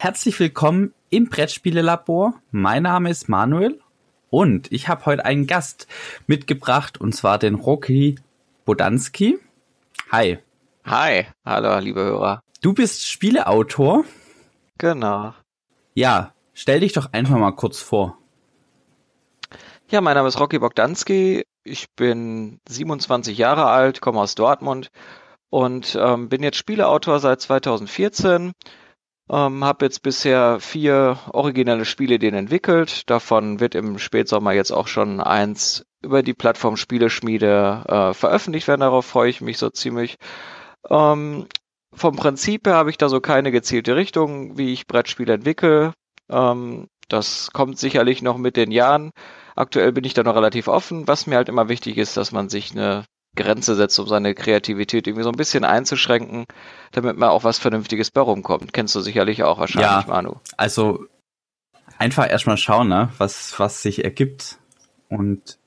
Herzlich willkommen im Brettspielelabor. Mein Name ist Manuel und ich habe heute einen Gast mitgebracht und zwar den Rocky Bodanski. Hi. Hi, hallo liebe Hörer. Du bist Spieleautor. Genau. Ja, stell dich doch einfach mal kurz vor. Ja, mein Name ist Rocky Bogdanski. Ich bin 27 Jahre alt, komme aus Dortmund und ähm, bin jetzt Spieleautor seit 2014. Ähm, habe jetzt bisher vier originelle Spiele den entwickelt. Davon wird im Spätsommer jetzt auch schon eins über die Plattform Spieleschmiede äh, veröffentlicht werden. Darauf freue ich mich so ziemlich. Ähm, vom Prinzip her habe ich da so keine gezielte Richtung, wie ich Brettspiele entwickle. Ähm, das kommt sicherlich noch mit den Jahren. Aktuell bin ich da noch relativ offen. Was mir halt immer wichtig ist, dass man sich eine Grenze setzt, um seine Kreativität irgendwie so ein bisschen einzuschränken, damit man auch was Vernünftiges bei rumkommt. Kennst du sicherlich auch wahrscheinlich, ja, Manu. Also einfach erstmal schauen, ne, was, was sich ergibt. Und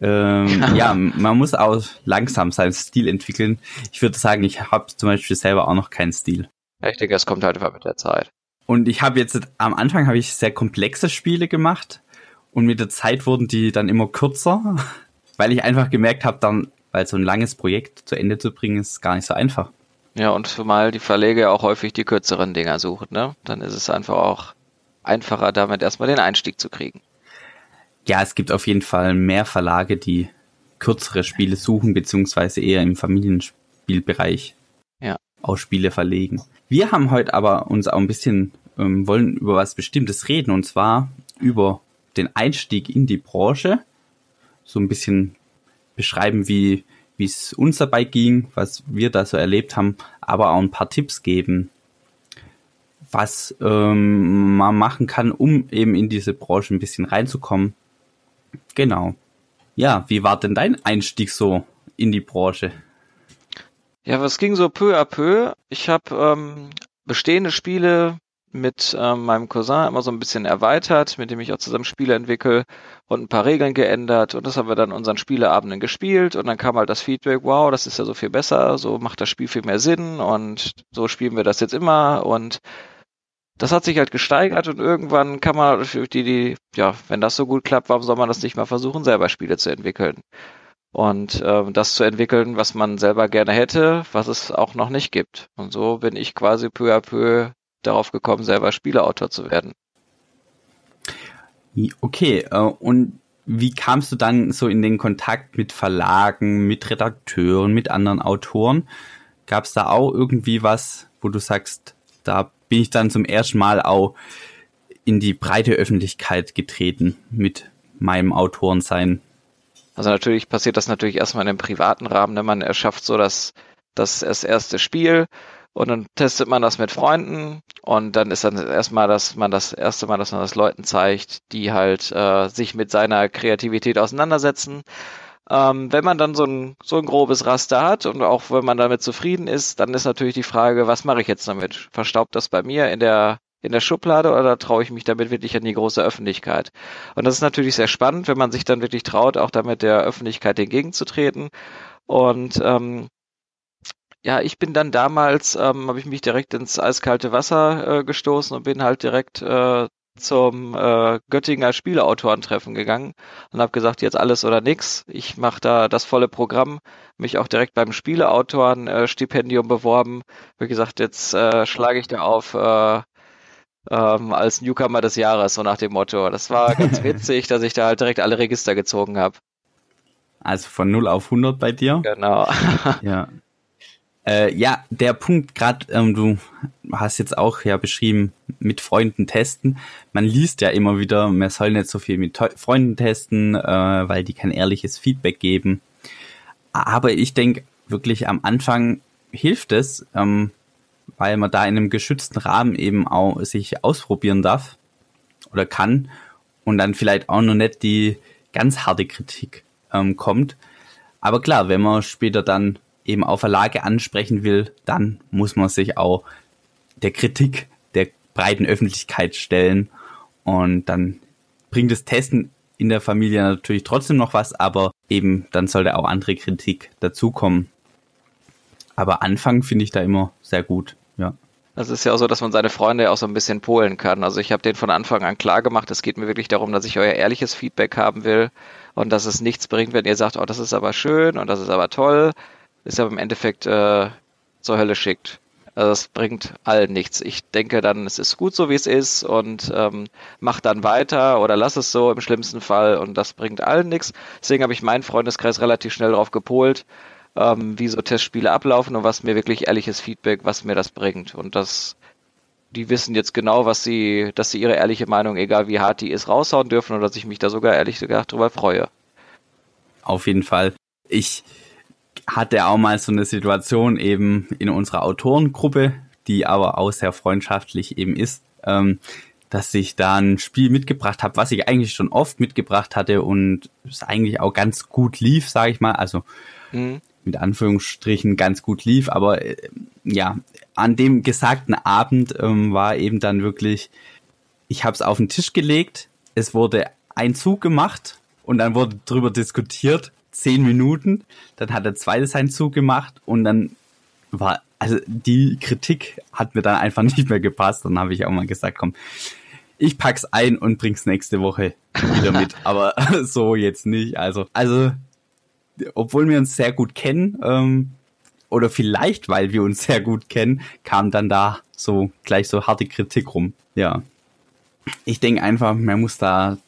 ähm, ja, man muss auch langsam seinen Stil entwickeln. Ich würde sagen, ich habe zum Beispiel selber auch noch keinen Stil. Ich denke, es kommt halt einfach mit der Zeit. Und ich habe jetzt am Anfang habe ich sehr komplexe Spiele gemacht und mit der Zeit wurden die dann immer kürzer, weil ich einfach gemerkt habe, dann weil so ein langes Projekt zu Ende zu bringen, ist gar nicht so einfach. Ja, und zumal die Verleger auch häufig die kürzeren Dinger suchen, ne? Dann ist es einfach auch einfacher, damit erstmal den Einstieg zu kriegen. Ja, es gibt auf jeden Fall mehr Verlage, die kürzere Spiele suchen, beziehungsweise eher im Familienspielbereich ja. auch Spiele verlegen. Wir haben heute aber uns auch ein bisschen, ähm, wollen über was Bestimmtes reden, und zwar über den Einstieg in die Branche. So ein bisschen beschreiben, wie es uns dabei ging, was wir da so erlebt haben, aber auch ein paar Tipps geben, was ähm, man machen kann, um eben in diese Branche ein bisschen reinzukommen. Genau. Ja, wie war denn dein Einstieg so in die Branche? Ja, was ging so peu à peu? Ich habe ähm, bestehende Spiele mit ähm, meinem Cousin immer so ein bisschen erweitert, mit dem ich auch zusammen Spiele entwickle und ein paar Regeln geändert. Und das haben wir dann unseren Spieleabenden gespielt. Und dann kam halt das Feedback, wow, das ist ja so viel besser, so macht das Spiel viel mehr Sinn. Und so spielen wir das jetzt immer. Und das hat sich halt gesteigert. Und irgendwann kann man die, die, ja, wenn das so gut klappt, warum soll man das nicht mal versuchen, selber Spiele zu entwickeln? Und äh, das zu entwickeln, was man selber gerne hätte, was es auch noch nicht gibt. Und so bin ich quasi peu à peu darauf gekommen, selber Spieleautor zu werden. Okay, äh, und wie kamst du dann so in den Kontakt mit Verlagen, mit Redakteuren, mit anderen Autoren? Gab es da auch irgendwie was, wo du sagst, da bin ich dann zum ersten Mal auch in die breite Öffentlichkeit getreten mit meinem Autorensein? Also natürlich passiert das natürlich erstmal in einem privaten Rahmen, wenn man erschafft so das, das, das erste Spiel und dann testet man das mit Freunden und dann ist dann erstmal, dass man das erste Mal, dass man das Leuten zeigt, die halt äh, sich mit seiner Kreativität auseinandersetzen. Ähm, wenn man dann so ein, so ein grobes Raster hat und auch wenn man damit zufrieden ist, dann ist natürlich die Frage, was mache ich jetzt damit? Verstaubt das bei mir in der in der Schublade oder traue ich mich damit wirklich an die große Öffentlichkeit? Und das ist natürlich sehr spannend, wenn man sich dann wirklich traut, auch damit der Öffentlichkeit entgegenzutreten. Und ähm, ja, ich bin dann damals, ähm, habe ich mich direkt ins eiskalte Wasser äh, gestoßen und bin halt direkt äh, zum äh, Göttinger Spieleautorentreffen gegangen und habe gesagt, jetzt alles oder nix. Ich mache da das volle Programm, mich auch direkt beim Spieleautoren-Stipendium äh, beworben. Wie gesagt, jetzt äh, schlage ich da auf äh, ähm, als Newcomer des Jahres, so nach dem Motto. Das war ganz witzig, dass ich da halt direkt alle Register gezogen habe. Also von 0 auf 100 bei dir? Genau. ja. Äh, ja, der Punkt, gerade ähm, du hast jetzt auch ja beschrieben, mit Freunden testen. Man liest ja immer wieder, man soll nicht so viel mit Freunden testen, äh, weil die kein ehrliches Feedback geben. Aber ich denke wirklich am Anfang hilft es, ähm, weil man da in einem geschützten Rahmen eben auch sich ausprobieren darf oder kann und dann vielleicht auch noch nicht die ganz harte Kritik ähm, kommt. Aber klar, wenn man später dann eben auch Verlage ansprechen will, dann muss man sich auch der Kritik der breiten Öffentlichkeit stellen und dann bringt das Testen in der Familie natürlich trotzdem noch was, aber eben dann sollte auch andere Kritik dazukommen. Aber Anfang finde ich da immer sehr gut, ja. Das ist ja auch so, dass man seine Freunde auch so ein bisschen polen kann. Also ich habe den von Anfang an klar gemacht, es geht mir wirklich darum, dass ich euer ehrliches Feedback haben will und dass es nichts bringt, wenn ihr sagt, oh, das ist aber schön und das ist aber toll. Ist aber im Endeffekt äh, zur Hölle schickt. Also das bringt allen nichts. Ich denke dann, es ist gut so, wie es ist und ähm, mach dann weiter oder lass es so im schlimmsten Fall und das bringt allen nichts. Deswegen habe ich meinen Freundeskreis relativ schnell darauf gepolt, ähm, wie so Testspiele ablaufen und was mir wirklich ehrliches Feedback, was mir das bringt. Und das, die wissen jetzt genau, was sie, dass sie ihre ehrliche Meinung, egal wie hart die ist, raushauen dürfen und dass ich mich da sogar ehrlich gesagt darüber freue. Auf jeden Fall. Ich hatte auch mal so eine Situation eben in unserer Autorengruppe, die aber auch sehr freundschaftlich eben ist, ähm, dass ich da ein Spiel mitgebracht habe, was ich eigentlich schon oft mitgebracht hatte und es eigentlich auch ganz gut lief, sage ich mal. Also mhm. mit Anführungsstrichen ganz gut lief, aber äh, ja, an dem gesagten Abend ähm, war eben dann wirklich, ich habe es auf den Tisch gelegt, es wurde ein Zug gemacht und dann wurde drüber diskutiert zehn Minuten, dann hat er zweites seinen Zug gemacht und dann war, also die Kritik hat mir dann einfach nicht mehr gepasst. Dann habe ich auch mal gesagt, komm, ich pack's ein und bring's nächste Woche wieder mit. Aber so jetzt nicht. Also, also, obwohl wir uns sehr gut kennen, ähm, oder vielleicht, weil wir uns sehr gut kennen, kam dann da so gleich so harte Kritik rum. Ja. Ich denke einfach, man muss da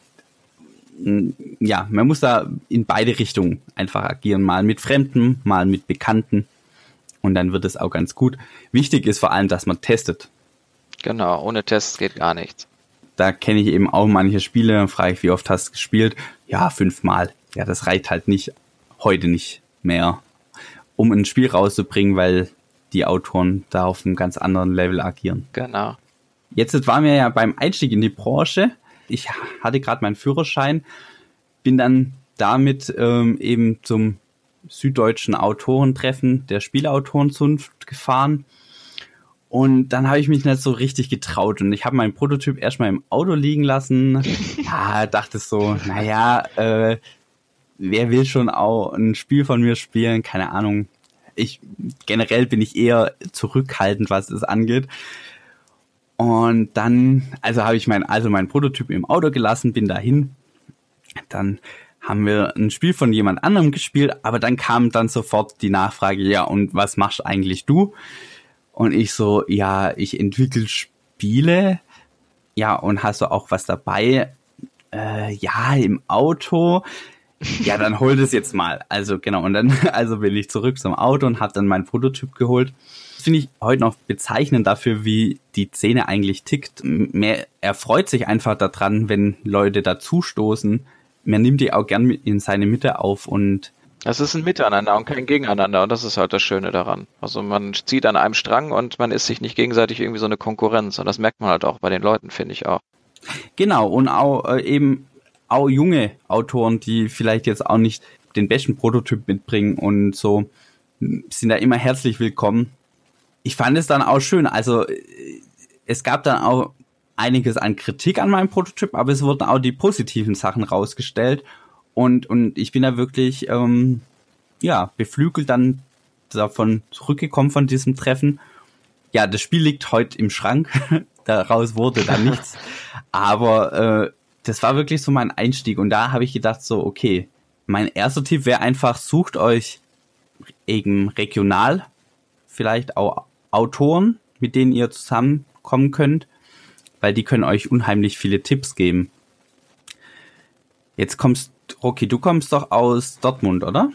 ja, man muss da in beide Richtungen einfach agieren. Mal mit Fremden, mal mit Bekannten. Und dann wird es auch ganz gut. Wichtig ist vor allem, dass man testet. Genau, ohne Tests geht gar nichts. Da kenne ich eben auch manche Spiele, dann frage ich, wie oft hast du gespielt? Ja, fünfmal. Ja, das reicht halt nicht, heute nicht mehr, um ein Spiel rauszubringen, weil die Autoren da auf einem ganz anderen Level agieren. Genau. Jetzt waren wir ja beim Einstieg in die Branche ich hatte gerade meinen Führerschein, bin dann damit ähm, eben zum süddeutschen Autorentreffen der Spielautorenzunft gefahren. Und dann habe ich mich nicht so richtig getraut und ich habe meinen Prototyp erstmal im Auto liegen lassen. Ja, dachte so, naja, äh, wer will schon auch ein Spiel von mir spielen? Keine Ahnung. Ich generell bin ich eher zurückhaltend, was es angeht. Und dann, also habe ich mein, also mein Prototyp im Auto gelassen, bin dahin. Dann haben wir ein Spiel von jemand anderem gespielt, aber dann kam dann sofort die Nachfrage, ja, und was machst eigentlich du? Und ich so, ja, ich entwickle Spiele. Ja, und hast du auch was dabei? Äh, ja, im Auto. Ja, dann hol das jetzt mal. Also genau, und dann also bin ich zurück zum Auto und habe dann mein Prototyp geholt finde ich heute noch bezeichnend dafür, wie die Szene eigentlich tickt. Mehr, er freut sich einfach daran, wenn Leute dazustoßen. Man nimmt die auch gern in seine Mitte auf und es ist ein Miteinander und kein Gegeneinander und das ist halt das Schöne daran. Also man zieht an einem Strang und man ist sich nicht gegenseitig irgendwie so eine Konkurrenz und das merkt man halt auch bei den Leuten, finde ich auch. Genau und auch äh, eben auch junge Autoren, die vielleicht jetzt auch nicht den besten Prototyp mitbringen und so sind da immer herzlich willkommen ich fand es dann auch schön. Also es gab dann auch einiges an Kritik an meinem Prototyp, aber es wurden auch die positiven Sachen rausgestellt. Und, und ich bin da wirklich, ähm, ja, beflügelt dann davon zurückgekommen von diesem Treffen. Ja, das Spiel liegt heute im Schrank. Daraus wurde dann nichts. Aber äh, das war wirklich so mein Einstieg. Und da habe ich gedacht, so, okay, mein erster Tipp wäre einfach, sucht euch eben regional vielleicht auch Autoren, mit denen ihr zusammenkommen könnt, weil die können euch unheimlich viele Tipps geben. Jetzt kommst, Rocky, du kommst doch aus Dortmund, oder?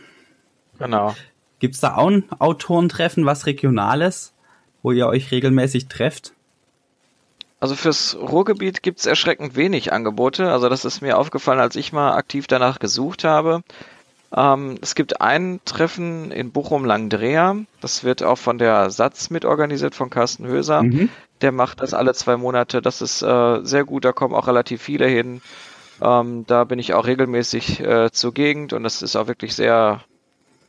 Genau. Gibt's da auch ein Autorentreffen, was Regionales, wo ihr euch regelmäßig trefft? Also fürs Ruhrgebiet gibt's erschreckend wenig Angebote. Also das ist mir aufgefallen, als ich mal aktiv danach gesucht habe. Ähm, es gibt ein Treffen in Bochum-Langdrea. Das wird auch von der Satz mitorganisiert, von Carsten Höser. Mhm. Der macht das alle zwei Monate. Das ist äh, sehr gut. Da kommen auch relativ viele hin. Ähm, da bin ich auch regelmäßig äh, zur Gegend und das ist auch wirklich sehr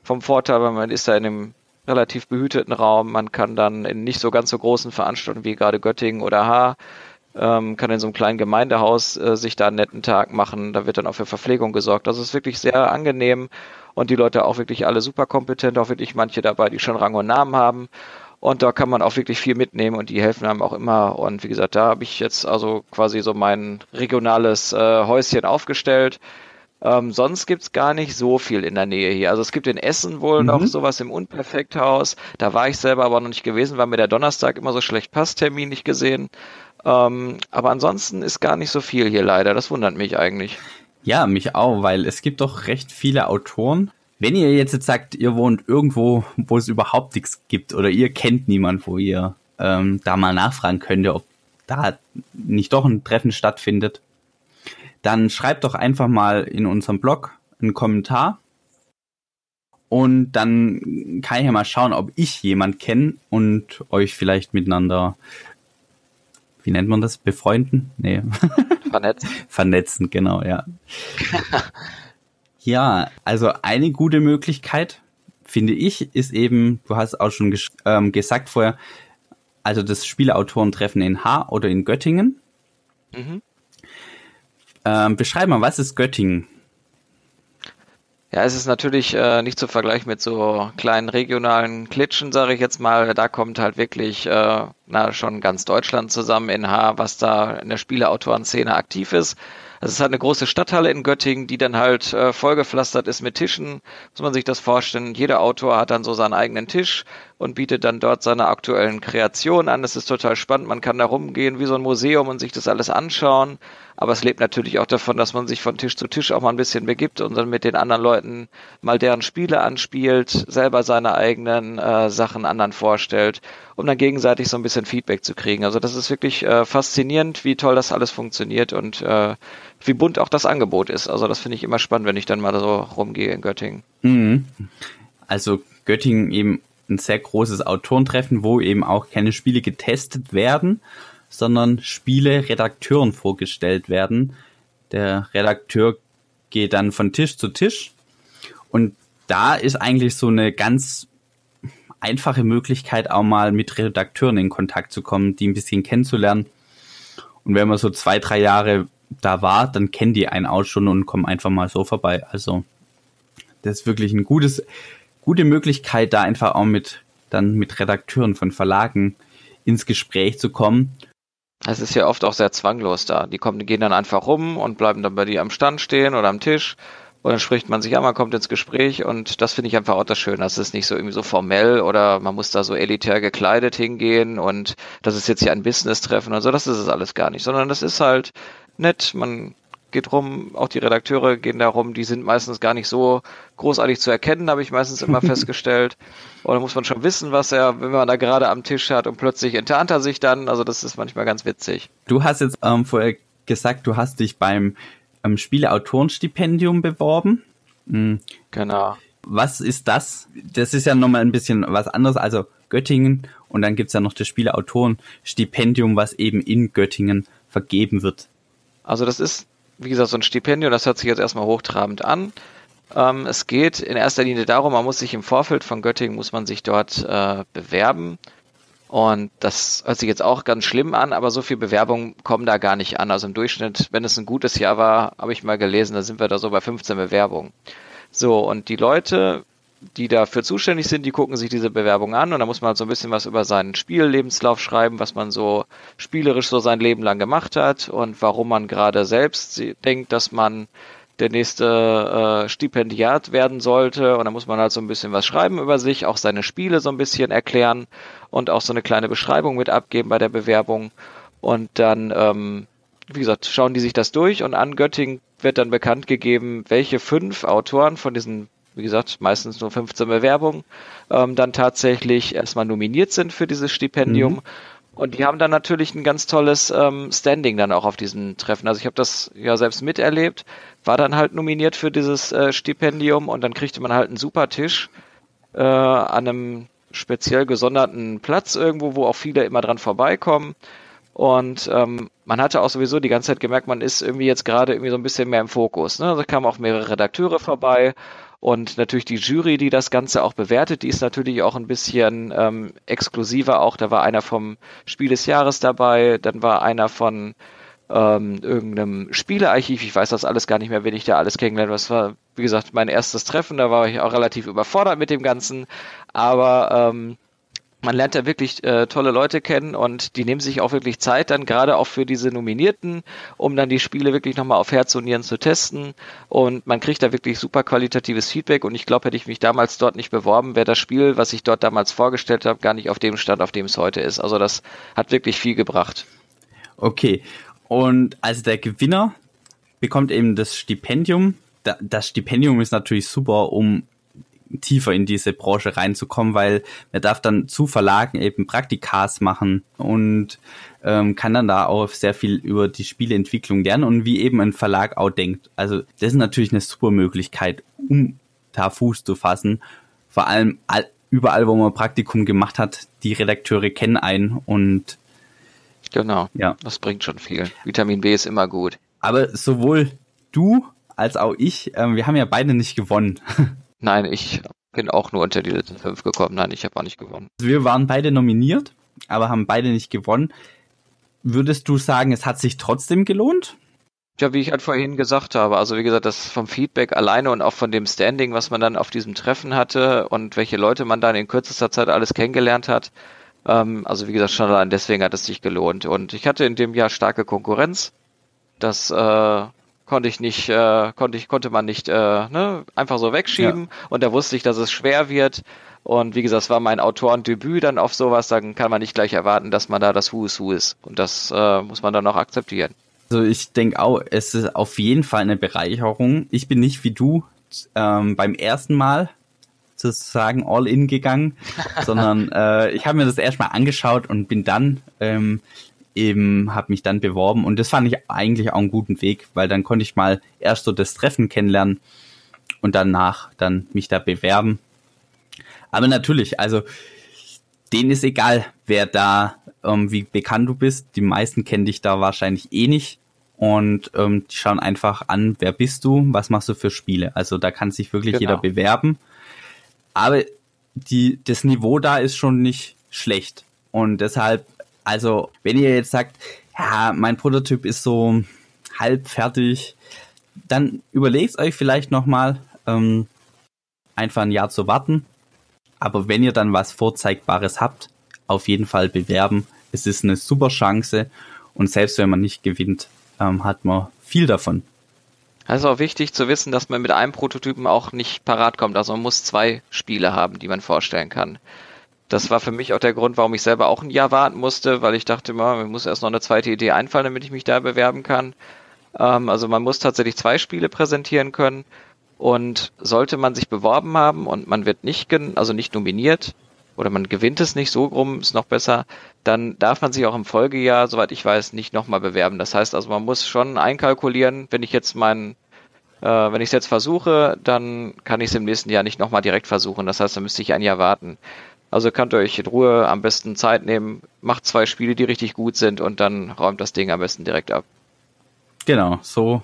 vom Vorteil, weil man ist da in einem relativ behüteten Raum. Man kann dann in nicht so ganz so großen Veranstaltungen wie gerade Göttingen oder Haar ähm, kann in so einem kleinen Gemeindehaus äh, sich da einen netten Tag machen. Da wird dann auch für Verpflegung gesorgt. Das ist wirklich sehr angenehm und die Leute auch wirklich alle super kompetent, auch wirklich manche dabei, die schon Rang und Namen haben. Und da kann man auch wirklich viel mitnehmen und die helfen einem auch immer. Und wie gesagt, da habe ich jetzt also quasi so mein regionales äh, Häuschen aufgestellt. Ähm, sonst gibt's gar nicht so viel in der Nähe hier. Also es gibt in Essen wohl mhm. noch sowas im Unperfekthaus. Da war ich selber aber noch nicht gewesen, weil mir der Donnerstag immer so schlecht passt, Termin nicht gesehen. Ähm, aber ansonsten ist gar nicht so viel hier leider. Das wundert mich eigentlich. Ja, mich auch, weil es gibt doch recht viele Autoren, wenn ihr jetzt, sagt, ihr wohnt irgendwo, wo es überhaupt nichts gibt oder ihr kennt niemand, wo ihr ähm, da mal nachfragen könnt, ob da nicht doch ein Treffen stattfindet, dann schreibt doch einfach mal in unserem Blog einen Kommentar und dann kann ich ja mal schauen, ob ich jemand kenne und euch vielleicht miteinander, wie nennt man das, befreunden? Nee. Vernetzen. Vernetzen, genau, ja. Ja, also eine gute Möglichkeit, finde ich, ist eben, du hast auch schon ges ähm, gesagt vorher, also das Spieleautorentreffen in H oder in Göttingen. Mhm. Ähm, beschreib mal, was ist Göttingen? Ja, es ist natürlich äh, nicht zu vergleichen mit so kleinen regionalen Klitschen, sage ich jetzt mal. Da kommt halt wirklich äh, na, schon ganz Deutschland zusammen in H, was da in der Spieleautorenszene aktiv ist. Also es ist halt eine große Stadthalle in Göttingen, die dann halt äh, vollgepflastert ist mit Tischen. Muss man sich das vorstellen. Jeder Autor hat dann so seinen eigenen Tisch und bietet dann dort seine aktuellen Kreationen an. Das ist total spannend. Man kann da rumgehen wie so ein Museum und sich das alles anschauen. Aber es lebt natürlich auch davon, dass man sich von Tisch zu Tisch auch mal ein bisschen begibt und dann mit den anderen Leuten mal deren Spiele anspielt, selber seine eigenen äh, Sachen anderen vorstellt, um dann gegenseitig so ein bisschen Feedback zu kriegen. Also das ist wirklich äh, faszinierend, wie toll das alles funktioniert und äh, wie bunt auch das Angebot ist. Also das finde ich immer spannend, wenn ich dann mal so rumgehe in Göttingen. Mhm. Also Göttingen eben ein sehr großes Autorentreffen, wo eben auch keine Spiele getestet werden, sondern Spiele Redakteuren vorgestellt werden. Der Redakteur geht dann von Tisch zu Tisch und da ist eigentlich so eine ganz einfache Möglichkeit, auch mal mit Redakteuren in Kontakt zu kommen, die ein bisschen kennenzulernen. Und wenn man so zwei, drei Jahre da war, dann kennen die einen auch schon und kommen einfach mal so vorbei. Also das ist wirklich ein gutes, gute Möglichkeit, da einfach auch mit dann mit Redakteuren von Verlagen ins Gespräch zu kommen. Es ist ja oft auch sehr zwanglos da. Die kommen, die gehen dann einfach rum und bleiben dann bei dir am Stand stehen oder am Tisch und dann spricht man sich an, man kommt ins Gespräch und das finde ich einfach auch das Schöne. Das ist nicht so irgendwie so formell oder man muss da so elitär gekleidet hingehen und das ist jetzt hier ein Business-Treffen und so. Das ist es alles gar nicht, sondern das ist halt nett. Man geht rum, auch die Redakteure gehen da rum, die sind meistens gar nicht so großartig zu erkennen, habe ich meistens immer festgestellt. Oder muss man schon wissen, was er, wenn man da gerade am Tisch hat und plötzlich enttarnt er sich dann. Also das ist manchmal ganz witzig. Du hast jetzt ähm, vorher gesagt, du hast dich beim ähm, Spieleautorenstipendium beworben. Mhm. Genau. Was ist das? Das ist ja nochmal ein bisschen was anderes. Also Göttingen und dann gibt's ja noch das Spieleautorenstipendium, was eben in Göttingen vergeben wird. Also das ist, wie gesagt, so ein Stipendium, das hört sich jetzt erstmal hochtrabend an. Ähm, es geht in erster Linie darum, man muss sich im Vorfeld von Göttingen, muss man sich dort äh, bewerben. Und das hört sich jetzt auch ganz schlimm an, aber so viel Bewerbungen kommen da gar nicht an. Also im Durchschnitt, wenn es ein gutes Jahr war, habe ich mal gelesen, da sind wir da so bei 15 Bewerbungen. So, und die Leute, die dafür zuständig sind, die gucken sich diese Bewerbung an und da muss man halt so ein bisschen was über seinen Spiellebenslauf schreiben, was man so spielerisch so sein Leben lang gemacht hat und warum man gerade selbst denkt, dass man der nächste äh, Stipendiat werden sollte. Und da muss man halt so ein bisschen was schreiben über sich, auch seine Spiele so ein bisschen erklären und auch so eine kleine Beschreibung mit abgeben bei der Bewerbung. Und dann, ähm, wie gesagt, schauen die sich das durch und an Göttingen wird dann bekannt gegeben, welche fünf Autoren von diesen, wie gesagt, meistens nur 15 Bewerbungen, ähm, dann tatsächlich erstmal nominiert sind für dieses Stipendium. Mhm. Und die haben dann natürlich ein ganz tolles ähm, Standing dann auch auf diesen Treffen. Also ich habe das ja selbst miterlebt, war dann halt nominiert für dieses äh, Stipendium und dann kriegte man halt einen super Tisch äh, an einem speziell gesonderten Platz irgendwo, wo auch viele immer dran vorbeikommen. Und ähm, man hatte auch sowieso die ganze Zeit gemerkt, man ist irgendwie jetzt gerade irgendwie so ein bisschen mehr im Fokus. Ne? Da kamen auch mehrere Redakteure vorbei und natürlich die Jury, die das Ganze auch bewertet, die ist natürlich auch ein bisschen ähm, exklusiver auch. Da war einer vom Spiel des Jahres dabei, dann war einer von ähm, irgendeinem Spielearchiv. Ich weiß das alles gar nicht mehr, wen ich da alles kennengelernt. Das war, wie gesagt, mein erstes Treffen. Da war ich auch relativ überfordert mit dem Ganzen. Aber ähm, man lernt da wirklich äh, tolle Leute kennen und die nehmen sich auch wirklich Zeit dann gerade auch für diese Nominierten, um dann die Spiele wirklich nochmal auf Herz und Nieren zu testen und man kriegt da wirklich super qualitatives Feedback und ich glaube, hätte ich mich damals dort nicht beworben, wäre das Spiel, was ich dort damals vorgestellt habe, gar nicht auf dem Stand, auf dem es heute ist. Also das hat wirklich viel gebracht. Okay. Und also der Gewinner bekommt eben das Stipendium. Das Stipendium ist natürlich super, um tiefer in diese Branche reinzukommen, weil er darf dann zu Verlagen eben Praktikas machen und ähm, kann dann da auch sehr viel über die Spieleentwicklung lernen und wie eben ein Verlag auch denkt. Also das ist natürlich eine super Möglichkeit, um da Fuß zu fassen. Vor allem all, überall, wo man Praktikum gemacht hat, die Redakteure kennen einen und genau, ja, das bringt schon viel. Vitamin B ist immer gut. Aber sowohl du als auch ich, ähm, wir haben ja beide nicht gewonnen. Nein, ich bin auch nur unter die letzten fünf gekommen. Nein, ich habe auch nicht gewonnen. Wir waren beide nominiert, aber haben beide nicht gewonnen. Würdest du sagen, es hat sich trotzdem gelohnt? Ja, wie ich halt vorhin gesagt habe, also wie gesagt, das vom Feedback alleine und auch von dem Standing, was man dann auf diesem Treffen hatte und welche Leute man dann in kürzester Zeit alles kennengelernt hat. Ähm, also wie gesagt, schon allein deswegen hat es sich gelohnt. Und ich hatte in dem Jahr starke Konkurrenz. Das äh, konnte ich nicht, äh, konnte ich, konnte man nicht äh, ne, einfach so wegschieben. Ja. Und da wusste ich, dass es schwer wird. Und wie gesagt, es war mein Autorendebüt dann auf sowas, dann kann man nicht gleich erwarten, dass man da das Who is Who ist. Und das äh, muss man dann auch akzeptieren. Also ich denke auch, es ist auf jeden Fall eine Bereicherung. Ich bin nicht wie du ähm, beim ersten Mal sozusagen all in gegangen, sondern äh, ich habe mir das erstmal angeschaut und bin dann ähm, eben habe mich dann beworben und das fand ich eigentlich auch einen guten Weg, weil dann konnte ich mal erst so das Treffen kennenlernen und danach dann mich da bewerben. Aber natürlich, also denen ist egal, wer da, ähm, wie bekannt du bist. Die meisten kennen dich da wahrscheinlich eh nicht und ähm, die schauen einfach an, wer bist du, was machst du für Spiele. Also da kann sich wirklich genau. jeder bewerben. Aber die, das Niveau da ist schon nicht schlecht. Und deshalb also, wenn ihr jetzt sagt, ja, mein Prototyp ist so halb fertig, dann überlegt euch vielleicht nochmal, ähm, einfach ein Jahr zu warten. Aber wenn ihr dann was Vorzeigbares habt, auf jeden Fall bewerben. Es ist eine super Chance und selbst wenn man nicht gewinnt, ähm, hat man viel davon. Also auch wichtig zu wissen, dass man mit einem Prototypen auch nicht parat kommt. Also man muss zwei Spiele haben, die man vorstellen kann. Das war für mich auch der Grund, warum ich selber auch ein Jahr warten musste, weil ich dachte, man muss erst noch eine zweite Idee einfallen, damit ich mich da bewerben kann. Ähm, also man muss tatsächlich zwei Spiele präsentieren können. Und sollte man sich beworben haben und man wird nicht, also nicht nominiert oder man gewinnt es nicht, so rum ist noch besser, dann darf man sich auch im Folgejahr, soweit ich weiß, nicht nochmal bewerben. Das heißt also, man muss schon einkalkulieren, wenn ich jetzt meinen äh, wenn ich es jetzt versuche, dann kann ich es im nächsten Jahr nicht nochmal direkt versuchen. Das heißt, dann müsste ich ein Jahr warten. Also könnt ihr euch in Ruhe am besten Zeit nehmen, macht zwei Spiele, die richtig gut sind und dann räumt das Ding am besten direkt ab. Genau, so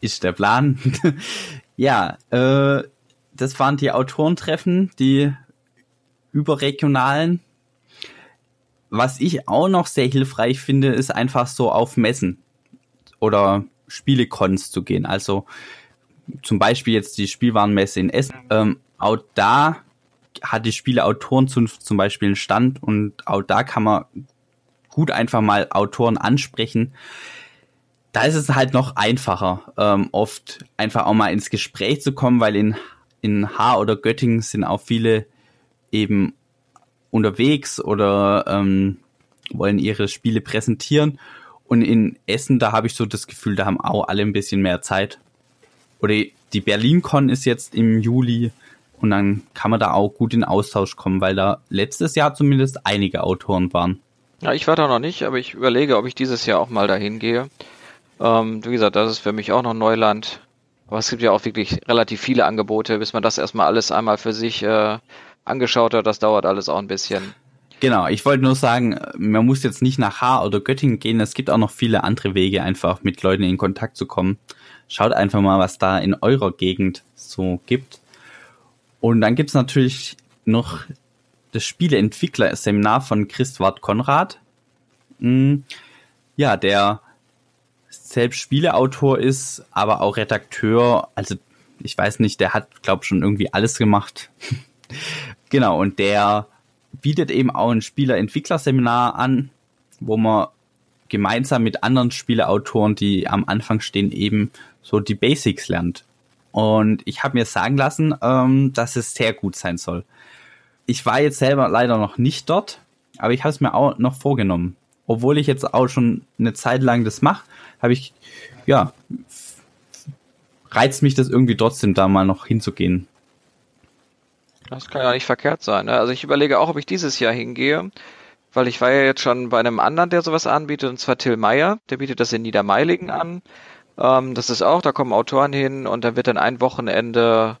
ist der Plan. ja, äh, das waren die Autorentreffen, die überregionalen. Was ich auch noch sehr hilfreich finde, ist einfach so auf Messen oder Spielecons zu gehen. Also zum Beispiel jetzt die Spielwarenmesse in Essen. Ähm, auch da hat die Spieleautorenzunft zum Beispiel einen Stand und auch da kann man gut einfach mal Autoren ansprechen. Da ist es halt noch einfacher, ähm, oft einfach auch mal ins Gespräch zu kommen, weil in, in Haar oder Göttingen sind auch viele eben unterwegs oder ähm, wollen ihre Spiele präsentieren. Und in Essen, da habe ich so das Gefühl, da haben auch alle ein bisschen mehr Zeit. Oder die BerlinCon ist jetzt im Juli und dann kann man da auch gut in Austausch kommen, weil da letztes Jahr zumindest einige Autoren waren. Ja, ich war da noch nicht, aber ich überlege, ob ich dieses Jahr auch mal dahin gehe. Ähm, wie gesagt, das ist für mich auch noch Neuland. Aber es gibt ja auch wirklich relativ viele Angebote, bis man das erstmal alles einmal für sich äh, angeschaut hat. Das dauert alles auch ein bisschen. Genau, ich wollte nur sagen, man muss jetzt nicht nach Haar oder Göttingen gehen. Es gibt auch noch viele andere Wege, einfach mit Leuten in Kontakt zu kommen. Schaut einfach mal, was da in eurer Gegend so gibt. Und dann gibt's natürlich noch das Spieleentwickler-Seminar von Christwart Konrad. Hm, ja, der selbst Spieleautor ist, aber auch Redakteur. Also ich weiß nicht, der hat, glaube schon irgendwie alles gemacht. genau, und der bietet eben auch ein Spieler-Entwickler-Seminar an, wo man gemeinsam mit anderen Spieleautoren, die am Anfang stehen, eben so die Basics lernt. Und ich habe mir sagen lassen, ähm, dass es sehr gut sein soll. Ich war jetzt selber leider noch nicht dort, aber ich habe es mir auch noch vorgenommen. Obwohl ich jetzt auch schon eine Zeit lang das mache, habe ich, ja, reizt mich das irgendwie trotzdem, da mal noch hinzugehen. Das kann ja nicht verkehrt sein. Ne? Also ich überlege auch, ob ich dieses Jahr hingehe, weil ich war ja jetzt schon bei einem anderen, der sowas anbietet, und zwar Till Meyer. Der bietet das in Niedermeiligen an. Ähm, das ist auch, da kommen Autoren hin und da wird dann ein Wochenende,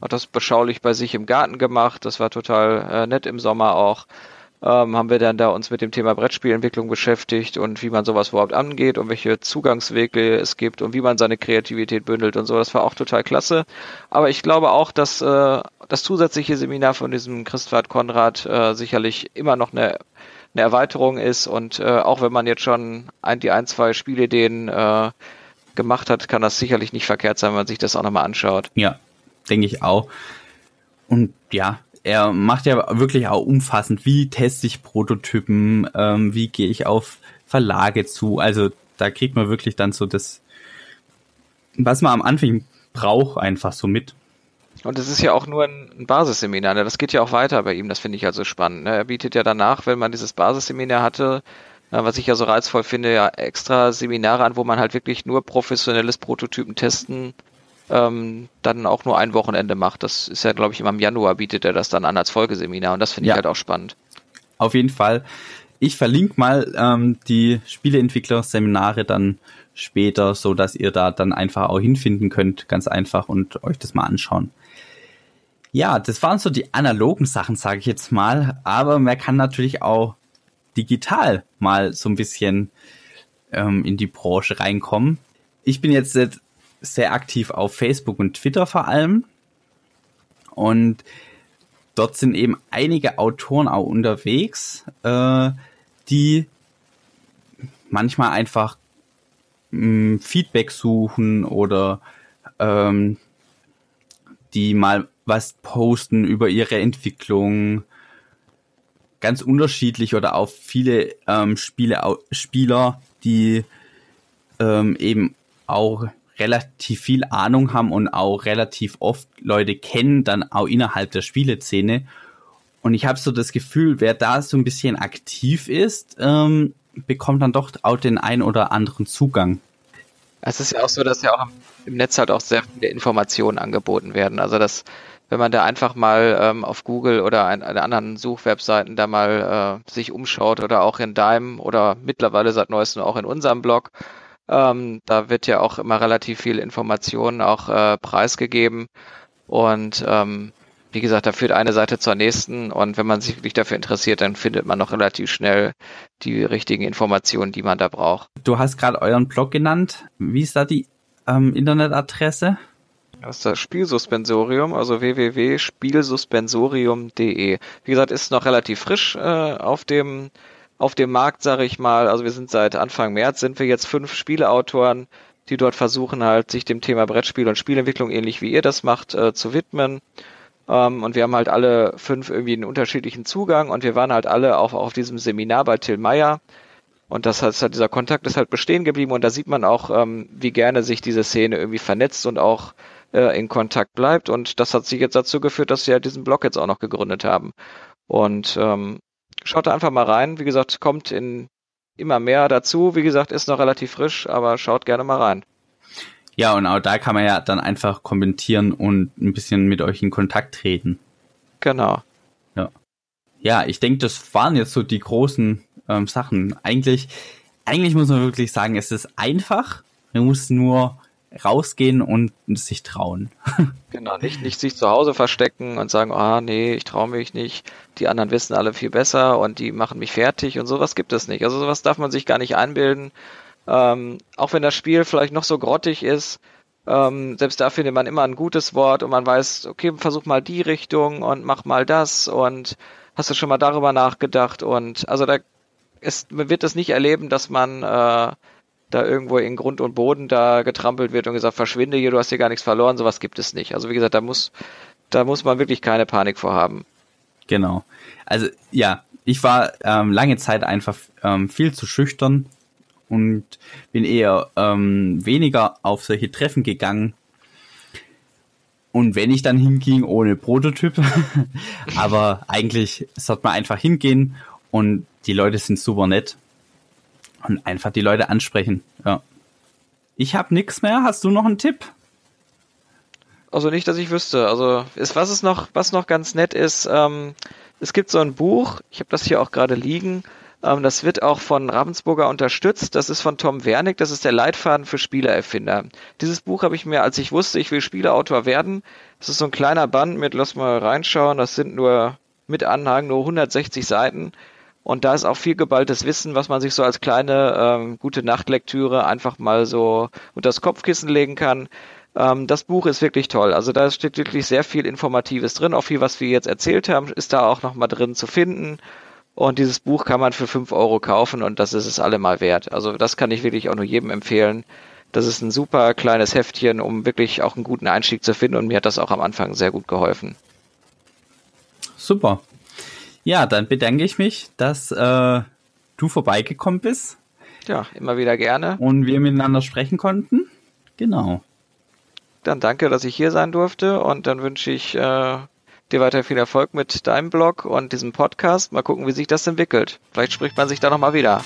hat das beschaulich bei sich im Garten gemacht. Das war total äh, nett im Sommer auch ähm, haben wir dann da uns mit dem Thema Brettspielentwicklung beschäftigt und wie man sowas überhaupt angeht und welche Zugangswege es gibt und wie man seine Kreativität bündelt und so. Das war auch total klasse. Aber ich glaube auch, dass äh, das zusätzliche Seminar von diesem Christwart Konrad äh, sicherlich immer noch eine eine Erweiterung ist und äh, auch wenn man jetzt schon ein, die ein, zwei Spielideen äh, gemacht hat, kann das sicherlich nicht verkehrt sein, wenn man sich das auch nochmal anschaut. Ja, denke ich auch. Und ja, er macht ja wirklich auch umfassend, wie teste ich Prototypen, ähm, wie gehe ich auf Verlage zu. Also da kriegt man wirklich dann so das, was man am Anfang braucht, einfach so mit. Und es ist ja auch nur ein, Basisseminar, ne? das geht ja auch weiter bei ihm, das finde ich also spannend. Ne? Er bietet ja danach, wenn man dieses Basisseminar hatte, was ich ja so reizvoll finde, ja extra Seminare an, wo man halt wirklich nur professionelles Prototypen testen ähm, dann auch nur ein Wochenende macht. Das ist ja, glaube ich, immer im Januar bietet er das dann an als Folgeseminar und das finde ich halt auch spannend. Auf jeden Fall. Ich verlinke mal ähm, die Spieleentwickler-Seminare dann später, so dass ihr da dann einfach auch hinfinden könnt, ganz einfach und euch das mal anschauen. Ja, das waren so die analogen Sachen, sage ich jetzt mal, aber man kann natürlich auch digital mal so ein bisschen ähm, in die Branche reinkommen. Ich bin jetzt sehr aktiv auf Facebook und Twitter vor allem. Und dort sind eben einige Autoren auch unterwegs, äh, die manchmal einfach mh, mm, Feedback suchen oder ähm, die mal was posten über ihre Entwicklung. Ganz unterschiedlich oder auch viele ähm, Spiele, Spieler, die ähm, eben auch relativ viel Ahnung haben und auch relativ oft Leute kennen, dann auch innerhalb der Spieleszene. Und ich habe so das Gefühl, wer da so ein bisschen aktiv ist, ähm, bekommt dann doch auch den ein oder anderen Zugang. Es ist ja auch so, dass ja auch im Netz halt auch sehr viele Informationen angeboten werden. Also dass, wenn man da einfach mal ähm, auf Google oder an, an anderen Suchwebseiten da mal äh, sich umschaut oder auch in Dime oder mittlerweile seit neuestem auch in unserem Blog, ähm, da wird ja auch immer relativ viel Information auch äh, preisgegeben. Und ähm, wie gesagt, da führt eine Seite zur nächsten und wenn man sich wirklich dafür interessiert, dann findet man noch relativ schnell die richtigen Informationen, die man da braucht. Du hast gerade euren Blog genannt. Wie ist da die ähm, Internetadresse? Das ist das Spielsuspensorium, also www.spielsuspensorium.de. Wie gesagt, ist noch relativ frisch äh, auf dem auf dem Markt, sage ich mal. Also wir sind seit Anfang März, sind wir jetzt fünf Spieleautoren, die dort versuchen halt, sich dem Thema Brettspiel und Spielentwicklung, ähnlich wie ihr das macht, äh, zu widmen. Ähm, und wir haben halt alle fünf irgendwie einen unterschiedlichen Zugang und wir waren halt alle auch auf diesem Seminar bei Till Meyer. Und das heißt, dieser Kontakt ist halt bestehen geblieben und da sieht man auch, ähm, wie gerne sich diese Szene irgendwie vernetzt und auch äh, in Kontakt bleibt. Und das hat sich jetzt dazu geführt, dass wir diesen Blog jetzt auch noch gegründet haben. Und ähm, schaut da einfach mal rein. Wie gesagt, kommt in immer mehr dazu. Wie gesagt, ist noch relativ frisch, aber schaut gerne mal rein. Ja, und auch da kann man ja dann einfach kommentieren und ein bisschen mit euch in Kontakt treten. Genau. Ja. Ja, ich denke, das waren jetzt so die großen ähm, Sachen. Eigentlich, eigentlich muss man wirklich sagen, es ist einfach. Man muss nur rausgehen und sich trauen. Genau, nicht, nicht sich zu Hause verstecken und sagen, ah nee, ich traue mich nicht, die anderen wissen alle viel besser und die machen mich fertig und sowas gibt es nicht. Also sowas darf man sich gar nicht einbilden. Ähm, auch wenn das Spiel vielleicht noch so grottig ist, ähm, selbst da findet man immer ein gutes Wort und man weiß, okay, versuch mal die Richtung und mach mal das und hast du schon mal darüber nachgedacht und also da ist, man wird es nicht erleben, dass man äh, da irgendwo in Grund und Boden da getrampelt wird und gesagt, verschwinde hier, du hast hier gar nichts verloren, sowas gibt es nicht. Also wie gesagt, da muss, da muss man wirklich keine Panik vorhaben. Genau. Also ja, ich war ähm, lange Zeit einfach ähm, viel zu schüchtern und bin eher ähm, weniger auf solche Treffen gegangen. Und wenn ich dann hinging, ohne Prototyp. Aber eigentlich sollte man einfach hingehen und die Leute sind super nett. Und einfach die Leute ansprechen. Ja. Ich habe nichts mehr. Hast du noch einen Tipp? Also nicht, dass ich wüsste. Also ist, was ist noch, was noch ganz nett ist, ähm, es gibt so ein Buch, ich habe das hier auch gerade liegen, ähm, das wird auch von Ravensburger unterstützt. Das ist von Tom Wernick, das ist der Leitfaden für Spielererfinder. Dieses Buch habe ich mir, als ich wusste, ich will Spieleautor werden, das ist so ein kleiner Band mit, lass mal reinschauen, das sind nur mit Anhang nur 160 Seiten. Und da ist auch viel geballtes Wissen, was man sich so als kleine ähm, gute Nachtlektüre einfach mal so unter das Kopfkissen legen kann. Ähm, das Buch ist wirklich toll. Also da steht wirklich sehr viel Informatives drin. Auch viel, was wir jetzt erzählt haben, ist da auch nochmal drin zu finden. Und dieses Buch kann man für fünf Euro kaufen und das ist es allemal wert. Also das kann ich wirklich auch nur jedem empfehlen. Das ist ein super kleines Heftchen, um wirklich auch einen guten Einstieg zu finden und mir hat das auch am Anfang sehr gut geholfen. Super. Ja, dann bedanke ich mich, dass äh, du vorbeigekommen bist. Ja, immer wieder gerne. Und wir miteinander sprechen konnten. Genau. Dann danke, dass ich hier sein durfte und dann wünsche ich äh, dir weiter viel Erfolg mit deinem Blog und diesem Podcast. Mal gucken, wie sich das entwickelt. Vielleicht spricht man sich da nochmal wieder.